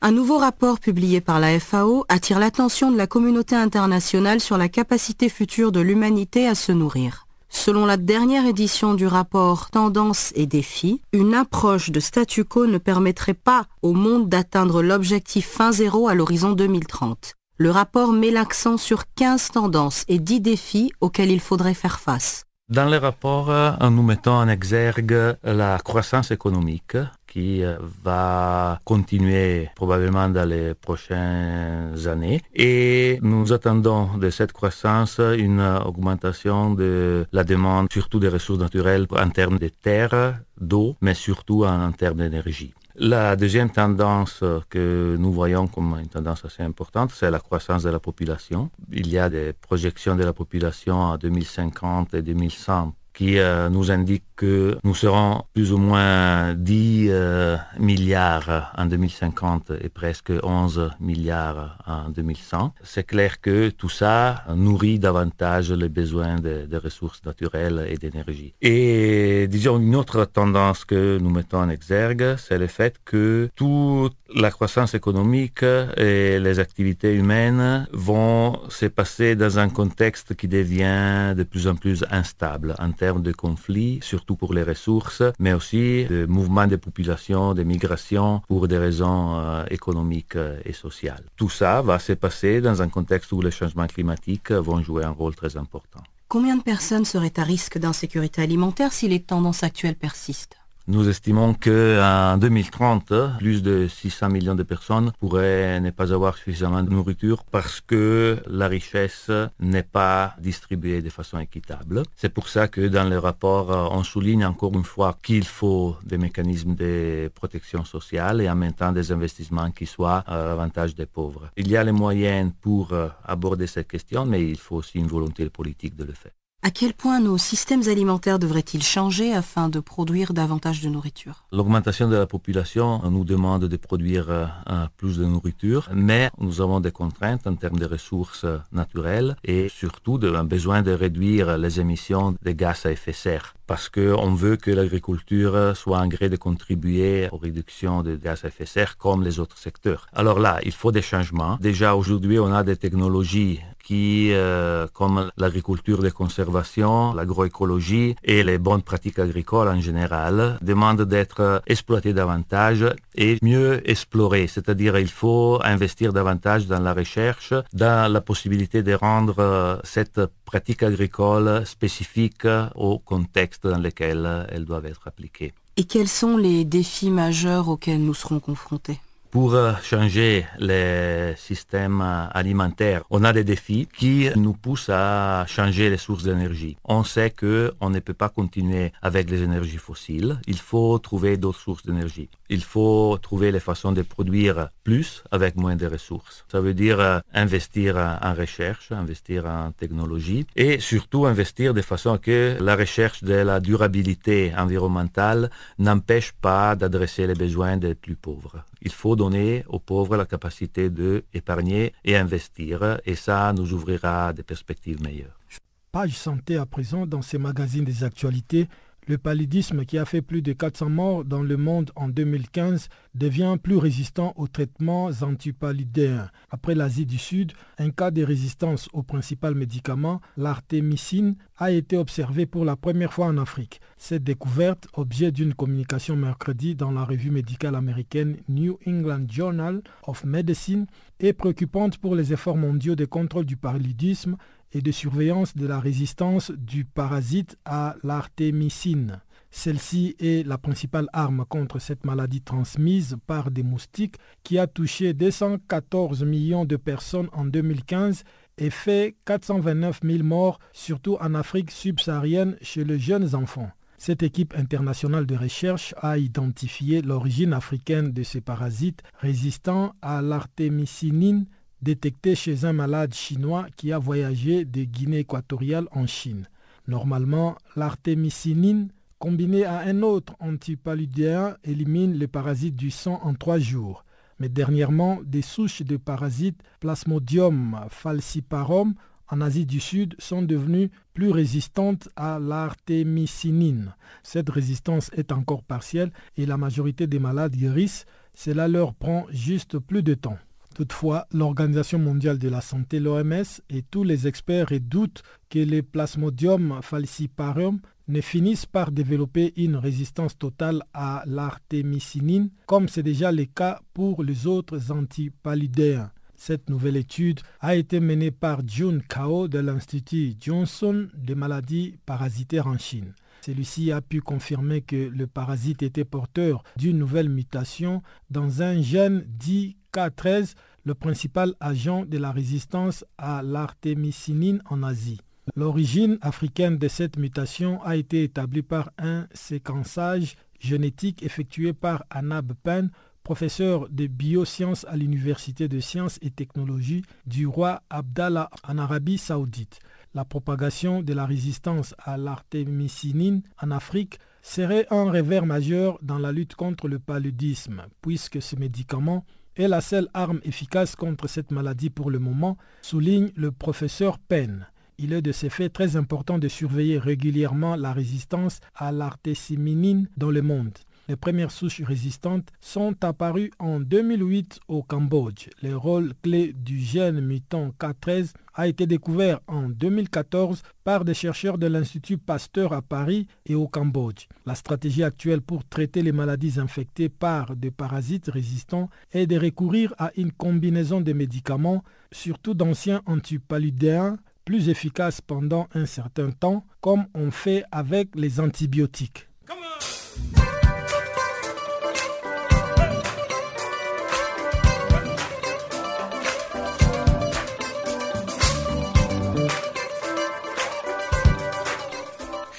Un nouveau rapport publié par la FAO attire l'attention de la communauté internationale sur la capacité future de l'humanité à se nourrir. Selon la dernière édition du rapport Tendances et défis, une approche de statu quo ne permettrait pas au monde d'atteindre l'objectif fin zéro à l'horizon 2030. Le rapport met l'accent sur 15 tendances et 10 défis auxquels il faudrait faire face. Dans le rapport, nous mettons en exergue la croissance économique, qui va continuer probablement dans les prochaines années. Et nous attendons de cette croissance une augmentation de la demande, surtout des ressources naturelles en termes de terre, d'eau, mais surtout en termes d'énergie. La deuxième tendance que nous voyons comme une tendance assez importante, c'est la croissance de la population. Il y a des projections de la population à 2050 et 2100 qui euh, nous indique que nous serons plus ou moins 10 euh, milliards en 2050 et presque 11 milliards en 2100. C'est clair que tout ça nourrit davantage les besoins de, ressources naturelles et d'énergie. Et disons une autre tendance que nous mettons en exergue, c'est le fait que toute la croissance économique et les activités humaines vont se passer dans un contexte qui devient de plus en plus instable en termes de conflits, surtout pour les ressources, mais aussi de mouvements de population, de migration pour des raisons euh, économiques et sociales. Tout ça va se passer dans un contexte où les changements climatiques vont jouer un rôle très important. Combien de personnes seraient à risque d'insécurité alimentaire si les tendances actuelles persistent? Nous estimons qu'en 2030, plus de 600 millions de personnes pourraient ne pas avoir suffisamment de nourriture parce que la richesse n'est pas distribuée de façon équitable. C'est pour ça que dans le rapport, on souligne encore une fois qu'il faut des mécanismes de protection sociale et en même temps des investissements qui soient à l'avantage des pauvres. Il y a les moyens pour aborder cette question, mais il faut aussi une volonté politique de le faire. À quel point nos systèmes alimentaires devraient-ils changer afin de produire davantage de nourriture? L'augmentation de la population nous demande de produire euh, plus de nourriture, mais nous avons des contraintes en termes de ressources naturelles et surtout un besoin de réduire les émissions de gaz à effet de serre parce qu'on veut que l'agriculture soit un gré de contribuer aux réductions de gaz à effet de serre comme les autres secteurs. Alors là, il faut des changements. Déjà aujourd'hui, on a des technologies qui, euh, comme l'agriculture de conservation, l'agroécologie et les bonnes pratiques agricoles en général, demandent d'être exploitées davantage et mieux explorées. C'est-à-dire, il faut investir davantage dans la recherche, dans la possibilité de rendre cette pratique agricole spécifique au contexte dans lequel elles doivent être appliquées. Et quels sont les défis majeurs auxquels nous serons confrontés? Pour euh, changer les systèmes alimentaires, on a des défis qui nous poussent à changer les sources d'énergie. On sait que on ne peut pas continuer avec les énergies fossiles. Il faut trouver d'autres sources d'énergie. Il faut trouver les façons de produire plus avec moins de ressources. Ça veut dire euh, investir en recherche, investir en technologie et surtout investir de façon que la recherche de la durabilité environnementale n'empêche pas d'adresser les besoins des plus pauvres. Il faut donner aux pauvres la capacité d'épargner et investir, et ça nous ouvrira des perspectives meilleures. Page santé à présent dans ces magazines des actualités. Le paludisme qui a fait plus de 400 morts dans le monde en 2015 devient plus résistant aux traitements antipaludéens. Après l'Asie du Sud, un cas de résistance au principal médicament, l'artémicine, a été observé pour la première fois en Afrique. Cette découverte, objet d'une communication mercredi dans la revue médicale américaine New England Journal of Medicine, est préoccupante pour les efforts mondiaux de contrôle du paludisme et de surveillance de la résistance du parasite à l'artémicine. Celle-ci est la principale arme contre cette maladie transmise par des moustiques qui a touché 214 millions de personnes en 2015 et fait 429 000 morts, surtout en Afrique subsaharienne chez les jeunes enfants. Cette équipe internationale de recherche a identifié l'origine africaine de ces parasites résistants à l'artémicinine détecté chez un malade chinois qui a voyagé de Guinée équatoriale en Chine. Normalement, l'artémicinine, combinée à un autre antipaludéen, élimine les parasites du sang en trois jours. Mais dernièrement, des souches de parasites Plasmodium falciparum en Asie du Sud sont devenues plus résistantes à l'artémicinine. Cette résistance est encore partielle et la majorité des malades guérissent. Cela leur prend juste plus de temps. Toutefois, l'Organisation mondiale de la santé, l'OMS, et tous les experts redoutent que les Plasmodium falciparum ne finissent par développer une résistance totale à l'artémicinine, comme c'est déjà le cas pour les autres antipaludéens. Cette nouvelle étude a été menée par Jun Kao de l'Institut Johnson des maladies parasitaires en Chine. Celui-ci a pu confirmer que le parasite était porteur d'une nouvelle mutation dans un gène dit K13, le principal agent de la résistance à l'artémicinine en Asie. L'origine africaine de cette mutation a été établie par un séquençage génétique effectué par Anab Pen, professeur de biosciences à l'Université de sciences et technologies du roi Abdallah en Arabie saoudite. La propagation de la résistance à l'artémicinine en Afrique serait un revers majeur dans la lutte contre le paludisme, puisque ce médicament est la seule arme efficace contre cette maladie pour le moment, souligne le professeur Penn. Il est de ce fait très important de surveiller régulièrement la résistance à l'artémicinine dans le monde. Les premières souches résistantes sont apparues en 2008 au Cambodge. Le rôle clé du gène mutant K13 a été découvert en 2014 par des chercheurs de l'Institut Pasteur à Paris et au Cambodge. La stratégie actuelle pour traiter les maladies infectées par des parasites résistants est de recourir à une combinaison de médicaments, surtout d'anciens antipaludéens, plus efficaces pendant un certain temps, comme on fait avec les antibiotiques.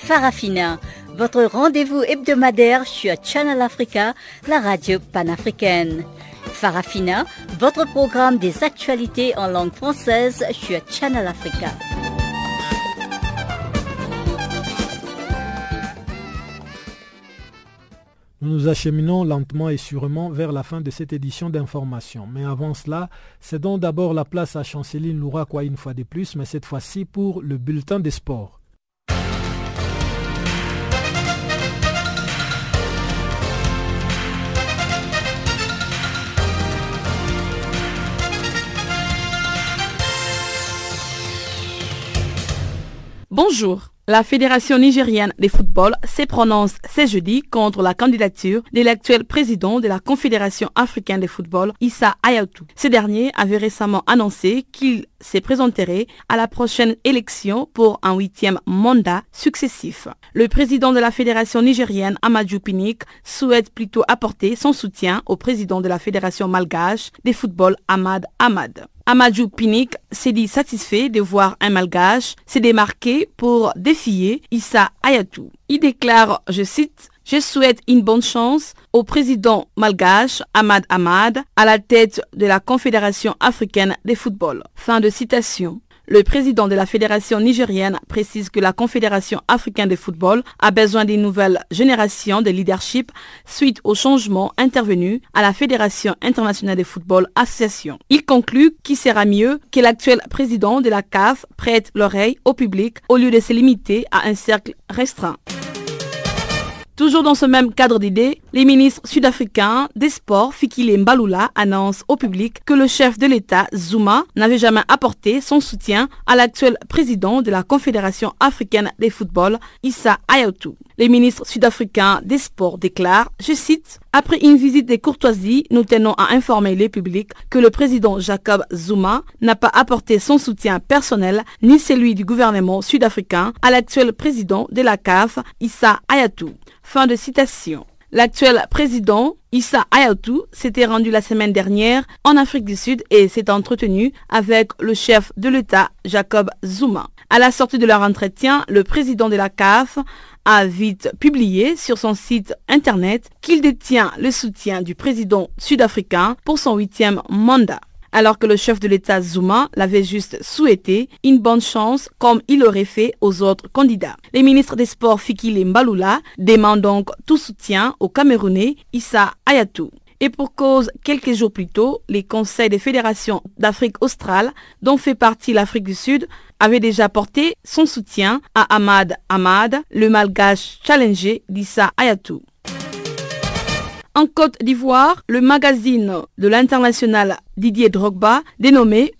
Farafina, votre rendez-vous hebdomadaire sur Channel Africa, la radio panafricaine. Farafina, votre programme des actualités en langue française sur Channel Africa. Nous nous acheminons lentement et sûrement vers la fin de cette édition d'information. Mais avant cela, cédons d'abord la place à Chanceline Louraquois une fois de plus, mais cette fois-ci pour le bulletin des sports. Bonjour. La Fédération nigérienne de football s'est prononcée ce jeudi contre la candidature de l'actuel président de la Confédération africaine de football, Issa Ayatou. Ce dernier avait récemment annoncé qu'il se présenterait à la prochaine élection pour un huitième mandat successif. Le président de la Fédération nigérienne, Amadou Pinik, souhaite plutôt apporter son soutien au président de la Fédération malgache de football, Ahmad Ahmad. Amadou Pinik s'est dit satisfait de voir un malgache se démarquer pour défier Issa Ayatou. Il déclare, je cite, je souhaite une bonne chance au président malgache Ahmad Ahmad à la tête de la Confédération africaine de football. Fin de citation. Le président de la fédération nigérienne précise que la Confédération africaine de football a besoin d'une nouvelle génération de leadership suite aux changements intervenus à la Fédération internationale de football association. Il conclut qu'il sera mieux que l'actuel président de la CAF prête l'oreille au public au lieu de se limiter à un cercle restreint. Toujours dans ce même cadre d'idées, les ministres sud-africains des Sports, Fikile Mbalula, annoncent au public que le chef de l'État, Zuma, n'avait jamais apporté son soutien à l'actuel président de la Confédération africaine des football, Issa Ayatou. Les ministres sud-africains des Sports déclarent, je cite, Après une visite de courtoisie, nous tenons à informer le public que le président Jacob Zuma n'a pas apporté son soutien personnel ni celui du gouvernement sud-africain à l'actuel président de la CAF, Issa Ayatou. Fin de citation. L'actuel président Issa Ayatou s'était rendu la semaine dernière en Afrique du Sud et s'est entretenu avec le chef de l'État Jacob Zuma. À la sortie de leur entretien, le président de la CAF a vite publié sur son site internet qu'il détient le soutien du président sud-africain pour son huitième mandat alors que le chef de l'État Zuma l'avait juste souhaité une bonne chance comme il aurait fait aux autres candidats. Les ministres des Sports Fikile Mbalula demandent donc tout soutien au Camerounais Issa Ayatou. Et pour cause, quelques jours plus tôt, les conseils des fédérations d'Afrique australe, dont fait partie l'Afrique du Sud, avaient déjà porté son soutien à Ahmad Ahmad, le malgache challenger d'Issa Ayatou. En Côte d'Ivoire, le magazine de l'international Didier Drogba, dénommé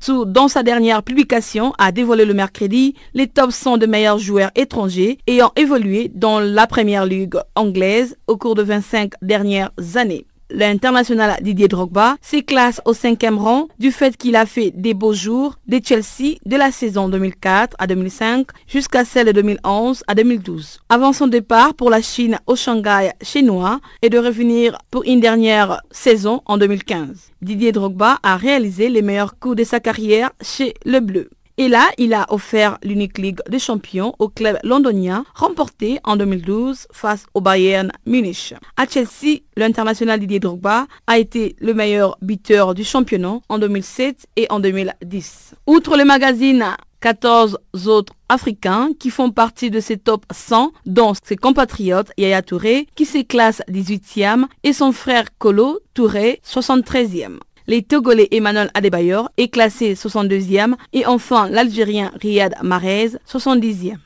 Tour, dans sa dernière publication, a dévoilé le mercredi les top 100 de meilleurs joueurs étrangers ayant évolué dans la première ligue anglaise au cours de 25 dernières années l'international Didier Drogba se classe au cinquième rang du fait qu'il a fait des beaux jours de Chelsea de la saison 2004 à 2005 jusqu'à celle de 2011 à 2012. Avant son départ pour la Chine au Shanghai chinois et de revenir pour une dernière saison en 2015. Didier Drogba a réalisé les meilleurs coups de sa carrière chez le Bleu. Et là, il a offert l'unique Ligue des Champions au club londonien, remporté en 2012 face au Bayern Munich. À Chelsea, l'international Didier Drogba a été le meilleur buteur du championnat en 2007 et en 2010. Outre le magazine 14 autres Africains qui font partie de ces top 100, dont ses compatriotes Yaya Touré qui se classe 18e et son frère Kolo Touré 73e. Les Togolais Emmanuel Adebayor est classé 62e et enfin l'Algérien Riyad Mahrez 70e.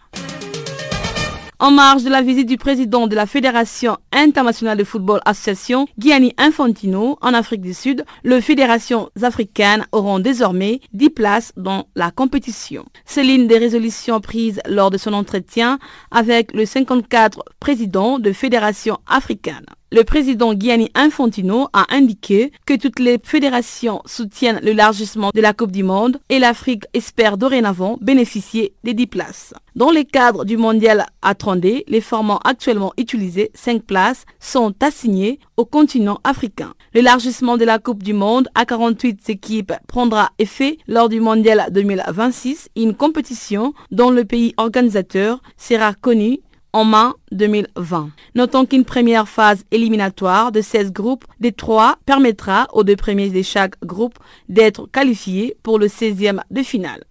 En marge de la visite du président de la Fédération internationale de football association, Gianni Infantino, en Afrique du Sud, les fédérations africaines auront désormais 10 places dans la compétition. C'est l'une des résolutions prises lors de son entretien avec le 54 président de fédérations africaines. Le président Gianni Infantino a indiqué que toutes les fédérations soutiennent l'élargissement de la Coupe du Monde et l'Afrique espère dorénavant bénéficier des 10 places. Dans le cadre du mondial à 30 les formats actuellement utilisés, 5 places, sont assignées au continent africain. L'élargissement de la Coupe du Monde à 48 équipes prendra effet lors du mondial 2026, une compétition dont le pays organisateur sera connu en mai 2020. Notons qu'une première phase éliminatoire de 16 groupes des 3 permettra aux deux premiers de chaque groupe d'être qualifiés pour le 16e de finale.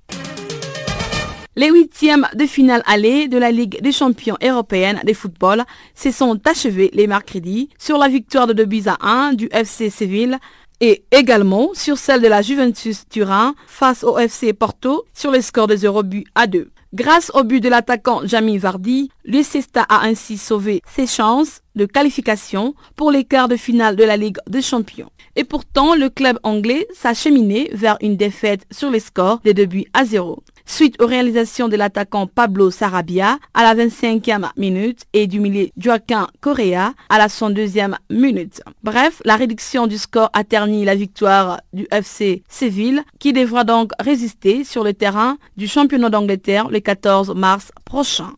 Les huitièmes de finale allée de la Ligue des champions européennes de football se sont achevés les mercredis sur la victoire de 2 buts à 1 du FC Séville et également sur celle de la Juventus Turin face au FC Porto sur le score de 0 buts à 2. Grâce au but de l'attaquant Jamie Vardy, le a ainsi sauvé ses chances de qualification pour les quarts de finale de la Ligue des Champions. Et pourtant, le club anglais s'acheminait vers une défaite sur les scores des deux buts à zéro. Suite aux réalisations de l'attaquant Pablo Sarabia à la 25e minute et du milieu Joaquin Correa à la 102e minute. Bref, la réduction du score a terni la victoire du FC Séville qui devra donc résister sur le terrain du championnat d'Angleterre le 14 mars prochain.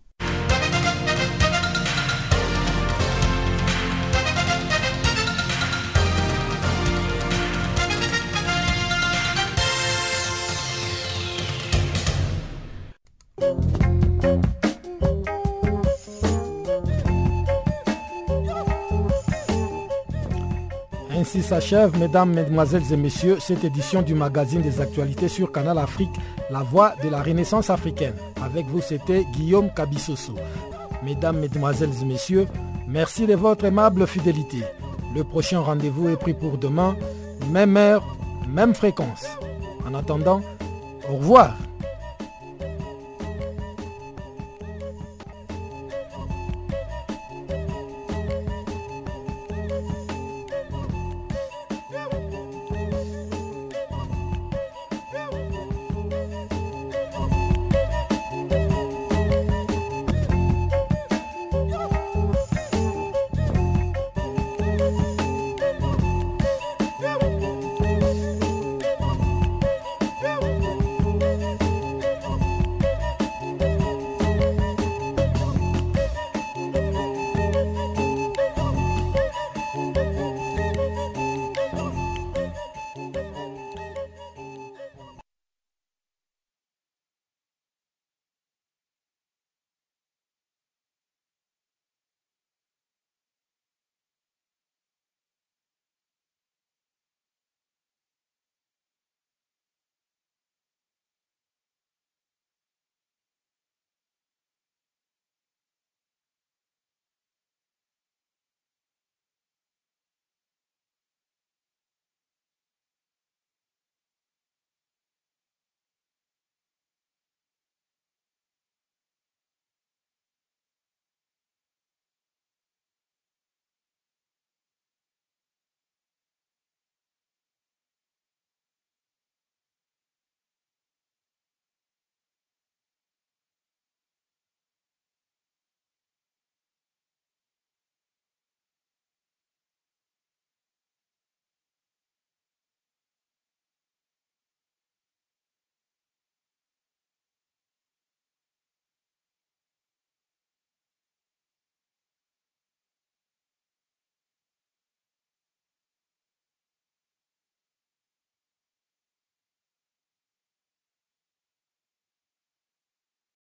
Ainsi s'achève, mesdames, mesdemoiselles et messieurs, cette édition du magazine des actualités sur Canal Afrique, la voix de la Renaissance africaine. Avec vous, c'était Guillaume Kabissoso. Mesdames, mesdemoiselles et messieurs, merci de votre aimable fidélité. Le prochain rendez-vous est pris pour demain, même heure, même fréquence. En attendant, au revoir.